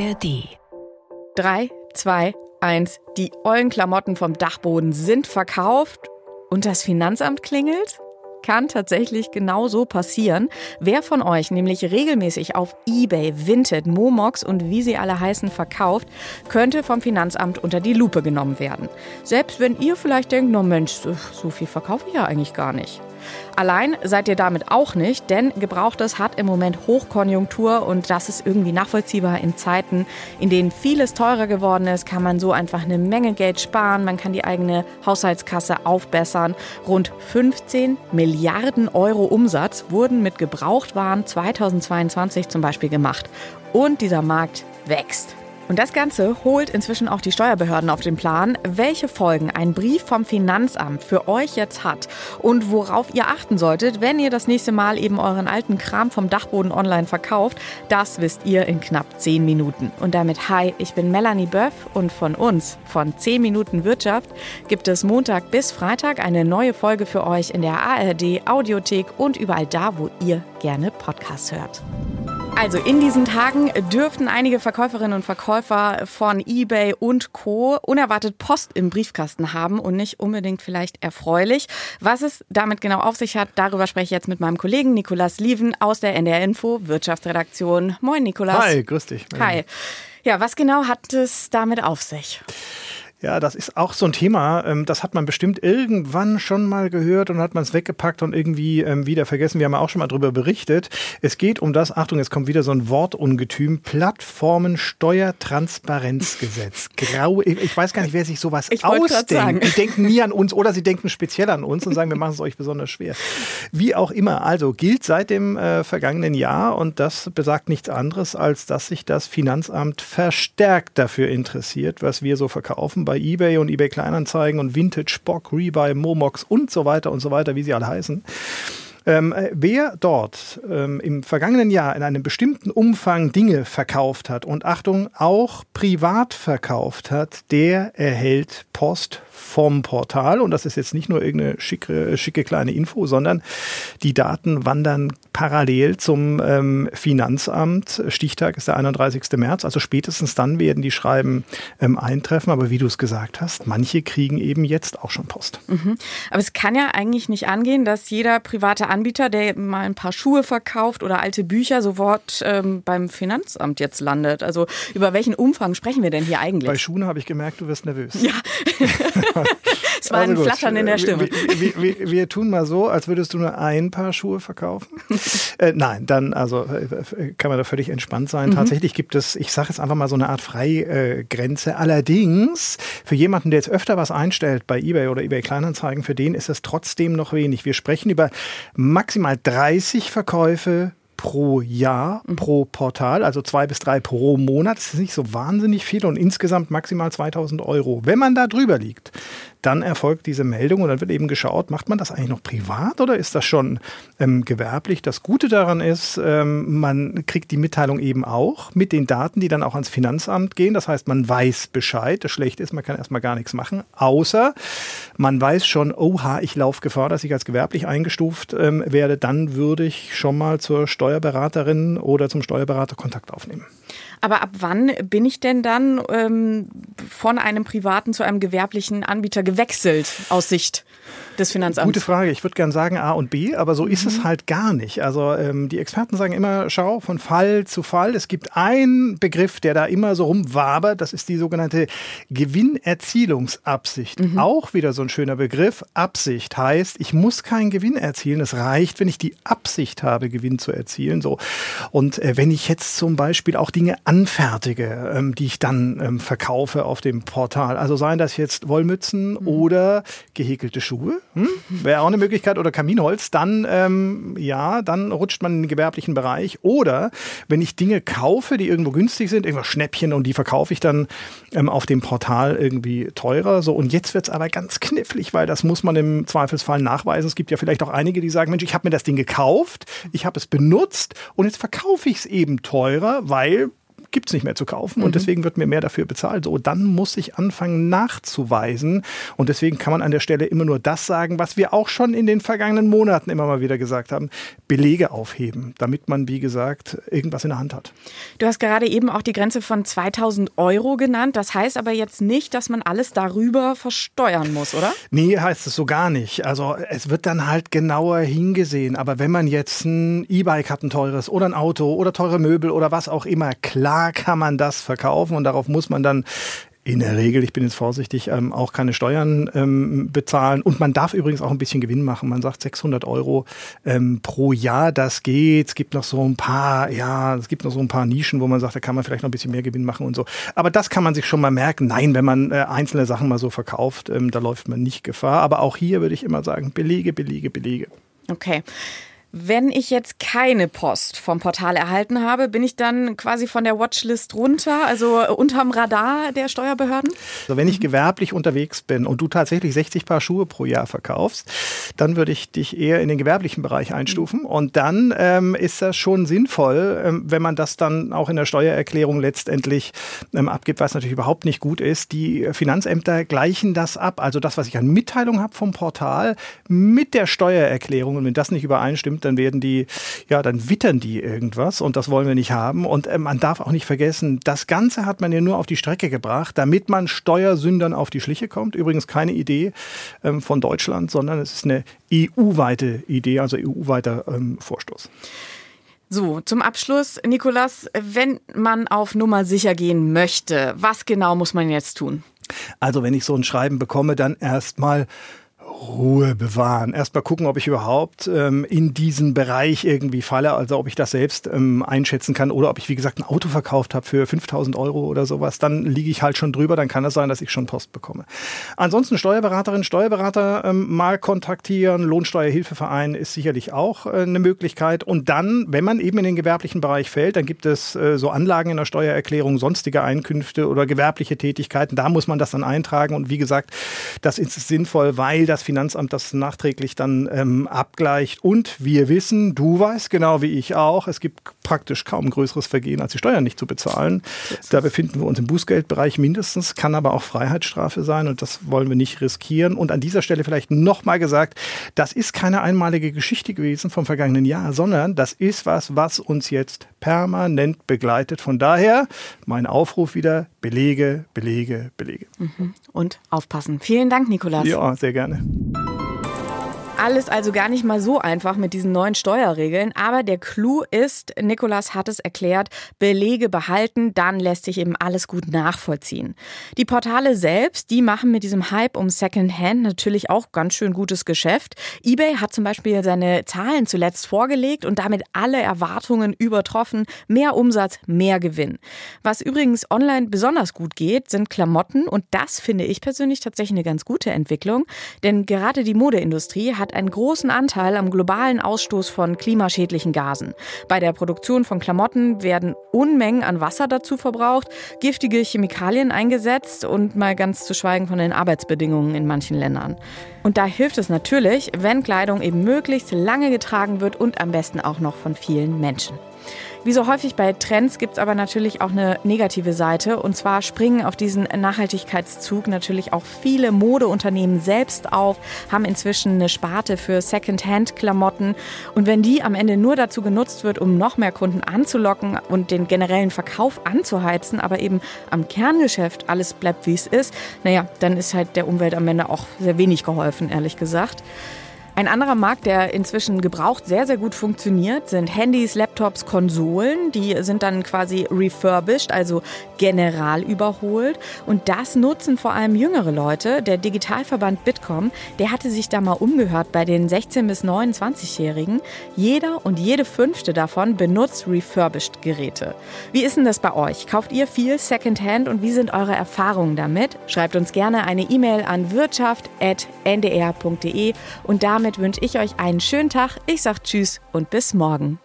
ARD. 3, 2, 1. Die ollen Klamotten vom Dachboden sind verkauft und das Finanzamt klingelt? kann tatsächlich genauso passieren. Wer von euch nämlich regelmäßig auf eBay, Vinted, Momox und wie sie alle heißen verkauft, könnte vom Finanzamt unter die Lupe genommen werden. Selbst wenn ihr vielleicht denkt, no Mensch, so viel verkaufe ich ja eigentlich gar nicht. Allein seid ihr damit auch nicht, denn Gebrauchtes hat im Moment Hochkonjunktur und das ist irgendwie nachvollziehbar in Zeiten, in denen vieles teurer geworden ist, kann man so einfach eine Menge Geld sparen, man kann die eigene Haushaltskasse aufbessern. Rund 15 Milliarden Euro Umsatz wurden mit Gebrauchtwaren 2022 zum Beispiel gemacht. Und dieser Markt wächst. Und das Ganze holt inzwischen auch die Steuerbehörden auf den Plan, welche Folgen ein Brief vom Finanzamt für euch jetzt hat und worauf ihr achten solltet, wenn ihr das nächste Mal eben euren alten Kram vom Dachboden online verkauft. Das wisst ihr in knapp 10 Minuten. Und damit hi, ich bin Melanie Böff und von uns, von 10 Minuten Wirtschaft, gibt es Montag bis Freitag eine neue Folge für euch in der ARD Audiothek und überall da, wo ihr gerne Podcasts hört. Also in diesen Tagen dürften einige Verkäuferinnen und Verkäufer von eBay und Co. unerwartet Post im Briefkasten haben und nicht unbedingt vielleicht erfreulich. Was es damit genau auf sich hat, darüber spreche ich jetzt mit meinem Kollegen Nikolas Lieven aus der NDR Info Wirtschaftsredaktion. Moin Nikolas. Hi, grüß dich. Hi. Ja, was genau hat es damit auf sich? Ja, das ist auch so ein Thema. Ähm, das hat man bestimmt irgendwann schon mal gehört und hat man es weggepackt und irgendwie ähm, wieder vergessen. Wir haben ja auch schon mal darüber berichtet. Es geht um das, Achtung, jetzt kommt wieder so ein Wortungetüm, Plattformensteuertransparenzgesetz. Grau, ich weiß gar nicht, wer sich sowas ich ausdenkt. Die denken nie an uns oder sie denken speziell an uns und sagen, wir machen es euch besonders schwer. Wie auch immer, also gilt seit dem äh, vergangenen Jahr und das besagt nichts anderes, als dass sich das Finanzamt verstärkt dafür interessiert, was wir so verkaufen bei eBay und eBay Kleinanzeigen und Vintage, Bock, Rebuy, Momox und so weiter und so weiter, wie sie alle heißen. Ähm, äh, wer dort ähm, im vergangenen Jahr in einem bestimmten Umfang Dinge verkauft hat und Achtung, auch privat verkauft hat, der erhält Post vom Portal. Und das ist jetzt nicht nur irgendeine schicke, schicke kleine Info, sondern die Daten wandern parallel zum ähm, Finanzamt. Stichtag ist der 31. März. Also spätestens dann werden die Schreiben ähm, eintreffen. Aber wie du es gesagt hast, manche kriegen eben jetzt auch schon Post. Mhm. Aber es kann ja eigentlich nicht angehen, dass jeder private Anbieter, der mal ein paar Schuhe verkauft oder alte Bücher, sofort ähm, beim Finanzamt jetzt landet. Also über welchen Umfang sprechen wir denn hier eigentlich? Bei Schuhen habe ich gemerkt, du wirst nervös. Ja. es war also ein Flattern in der Stimme. Wir, wir, wir, tun mal so, als würdest du nur ein Paar Schuhe verkaufen. äh, nein, dann also äh, kann man da völlig entspannt sein. Mhm. Tatsächlich gibt es, ich sage jetzt einfach mal so eine Art Freigrenze. Allerdings für jemanden, der jetzt öfter was einstellt bei eBay oder eBay Kleinanzeigen, für den ist es trotzdem noch wenig. Wir sprechen über maximal 30 Verkäufe pro Jahr, mhm. pro Portal, also zwei bis drei pro Monat. Das ist nicht so wahnsinnig viel und insgesamt maximal 2000 Euro. Wenn man da drüber liegt, dann erfolgt diese Meldung und dann wird eben geschaut, macht man das eigentlich noch privat oder ist das schon ähm, gewerblich? Das Gute daran ist, ähm, man kriegt die Mitteilung eben auch mit den Daten, die dann auch ans Finanzamt gehen. Das heißt, man weiß Bescheid. Das Schlechte ist, man kann erstmal gar nichts machen, außer man weiß schon, oha, ich laufe Gefahr, dass ich als gewerblich eingestuft ähm, werde. Dann würde ich schon mal zur Steuerberaterin oder zum Steuerberater Kontakt aufnehmen. Aber ab wann bin ich denn dann ähm, von einem privaten zu einem gewerblichen Anbieter gewechselt aus Sicht des Finanzamts? Gute Frage. Ich würde gerne sagen A und B, aber so mhm. ist es mhm. halt gar nicht. Also ähm, die Experten sagen immer, schau von Fall zu Fall. Es gibt einen Begriff, der da immer so rumwabert. Das ist die sogenannte Gewinnerzielungsabsicht. Mhm. Auch wieder so ein schöner Begriff. Absicht heißt, ich muss keinen Gewinn erzielen. Es reicht, wenn ich die Absicht habe, Gewinn zu erzielen. So. Und äh, wenn ich jetzt zum Beispiel auch Dinge anfertige, ähm, die ich dann ähm, verkaufe auf dem Portal, also seien das jetzt Wollmützen mhm. oder gehäkelte Schuhe, hm? wäre auch eine Möglichkeit, oder Kaminholz, dann ähm, ja, dann rutscht man in den gewerblichen Bereich. Oder wenn ich Dinge kaufe, die irgendwo günstig sind, irgendwas Schnäppchen und die verkaufe ich dann ähm, auf dem Portal irgendwie teurer. So und jetzt wird es aber ganz knifflig, weil das muss man im Zweifelsfall nachweisen. Es gibt ja vielleicht auch einige, die sagen, Mensch, ich habe mir das Ding gekauft, ich habe es benutzt und jetzt verkaufe ich es eben teurer, weil gibt es nicht mehr zu kaufen und mhm. deswegen wird mir mehr dafür bezahlt. So, dann muss ich anfangen nachzuweisen und deswegen kann man an der Stelle immer nur das sagen, was wir auch schon in den vergangenen Monaten immer mal wieder gesagt haben, Belege aufheben, damit man, wie gesagt, irgendwas in der Hand hat. Du hast gerade eben auch die Grenze von 2000 Euro genannt. Das heißt aber jetzt nicht, dass man alles darüber versteuern muss, oder? Nee, heißt es so gar nicht. Also es wird dann halt genauer hingesehen. Aber wenn man jetzt ein E-Bike hat, ein teures oder ein Auto oder teure Möbel oder was auch immer, klar kann man das verkaufen und darauf muss man dann in der Regel, ich bin jetzt vorsichtig, ähm, auch keine Steuern ähm, bezahlen. Und man darf übrigens auch ein bisschen Gewinn machen. Man sagt 600 Euro ähm, pro Jahr, das geht. Es gibt noch so ein paar, ja, es gibt noch so ein paar Nischen, wo man sagt, da kann man vielleicht noch ein bisschen mehr Gewinn machen und so. Aber das kann man sich schon mal merken. Nein, wenn man äh, einzelne Sachen mal so verkauft, ähm, da läuft man nicht Gefahr. Aber auch hier würde ich immer sagen, Belege, Belege, Belege. Okay. Wenn ich jetzt keine Post vom Portal erhalten habe, bin ich dann quasi von der Watchlist runter, also unterm Radar der Steuerbehörden? Also wenn ich gewerblich unterwegs bin und du tatsächlich 60 Paar Schuhe pro Jahr verkaufst, dann würde ich dich eher in den gewerblichen Bereich einstufen. Und dann ähm, ist das schon sinnvoll, ähm, wenn man das dann auch in der Steuererklärung letztendlich ähm, abgibt, was natürlich überhaupt nicht gut ist. Die Finanzämter gleichen das ab. Also das, was ich an Mitteilung habe vom Portal mit der Steuererklärung. Und wenn das nicht übereinstimmt, dann werden die, ja, dann wittern die irgendwas und das wollen wir nicht haben. Und äh, man darf auch nicht vergessen, das Ganze hat man ja nur auf die Strecke gebracht, damit man Steuersündern auf die Schliche kommt. Übrigens keine Idee ähm, von Deutschland, sondern es ist eine EU-weite Idee, also EU-weiter ähm, Vorstoß. So, zum Abschluss, Nikolas, wenn man auf Nummer sicher gehen möchte, was genau muss man jetzt tun? Also, wenn ich so ein Schreiben bekomme, dann erstmal Ruhe bewahren. Erstmal gucken, ob ich überhaupt ähm, in diesen Bereich irgendwie falle, also ob ich das selbst ähm, einschätzen kann oder ob ich, wie gesagt, ein Auto verkauft habe für 5000 Euro oder sowas. Dann liege ich halt schon drüber, dann kann es sein, dass ich schon Post bekomme. Ansonsten Steuerberaterin, Steuerberater ähm, mal kontaktieren. Lohnsteuerhilfeverein ist sicherlich auch äh, eine Möglichkeit. Und dann, wenn man eben in den gewerblichen Bereich fällt, dann gibt es äh, so Anlagen in der Steuererklärung, sonstige Einkünfte oder gewerbliche Tätigkeiten. Da muss man das dann eintragen. Und wie gesagt, das ist sinnvoll, weil das Finanzamt das nachträglich dann ähm, abgleicht. Und wir wissen, du weißt genau wie ich auch, es gibt praktisch kaum größeres Vergehen, als die Steuern nicht zu bezahlen. Da befinden wir uns im Bußgeldbereich mindestens, kann aber auch Freiheitsstrafe sein und das wollen wir nicht riskieren. Und an dieser Stelle vielleicht nochmal gesagt, das ist keine einmalige Geschichte gewesen vom vergangenen Jahr, sondern das ist was, was uns jetzt permanent begleitet. Von daher mein Aufruf wieder, Belege, Belege, Belege. Mhm. Und aufpassen. Vielen Dank, Nikolas. Ja, sehr gerne alles also gar nicht mal so einfach mit diesen neuen Steuerregeln. Aber der Clou ist, Nikolas hat es erklärt, Belege behalten, dann lässt sich eben alles gut nachvollziehen. Die Portale selbst, die machen mit diesem Hype um Secondhand natürlich auch ganz schön gutes Geschäft. eBay hat zum Beispiel seine Zahlen zuletzt vorgelegt und damit alle Erwartungen übertroffen. Mehr Umsatz, mehr Gewinn. Was übrigens online besonders gut geht, sind Klamotten und das finde ich persönlich tatsächlich eine ganz gute Entwicklung, denn gerade die Modeindustrie hat hat einen großen Anteil am globalen Ausstoß von klimaschädlichen Gasen. Bei der Produktion von Klamotten werden Unmengen an Wasser dazu verbraucht, giftige Chemikalien eingesetzt und mal ganz zu schweigen von den Arbeitsbedingungen in manchen Ländern. Und da hilft es natürlich, wenn Kleidung eben möglichst lange getragen wird und am besten auch noch von vielen Menschen. Wie so häufig bei Trends gibt es aber natürlich auch eine negative Seite. Und zwar springen auf diesen Nachhaltigkeitszug natürlich auch viele Modeunternehmen selbst auf, haben inzwischen eine Sparte für Second-Hand-Klamotten. Und wenn die am Ende nur dazu genutzt wird, um noch mehr Kunden anzulocken und den generellen Verkauf anzuheizen, aber eben am Kerngeschäft alles bleibt, wie es ist, naja, dann ist halt der Umwelt am Ende auch sehr wenig geholfen, ehrlich gesagt. Ein anderer Markt, der inzwischen gebraucht sehr, sehr gut funktioniert, sind Handys, Laptops, Konsolen. Die sind dann quasi refurbished, also general überholt. Und das nutzen vor allem jüngere Leute. Der Digitalverband Bitkom, der hatte sich da mal umgehört bei den 16- bis 29-Jährigen. Jeder und jede fünfte davon benutzt refurbished Geräte. Wie ist denn das bei euch? Kauft ihr viel Secondhand und wie sind eure Erfahrungen damit? Schreibt uns gerne eine E-Mail an wirtschaft.ndr.de und damit wünsche ich euch einen schönen Tag. Ich sage Tschüss und bis morgen.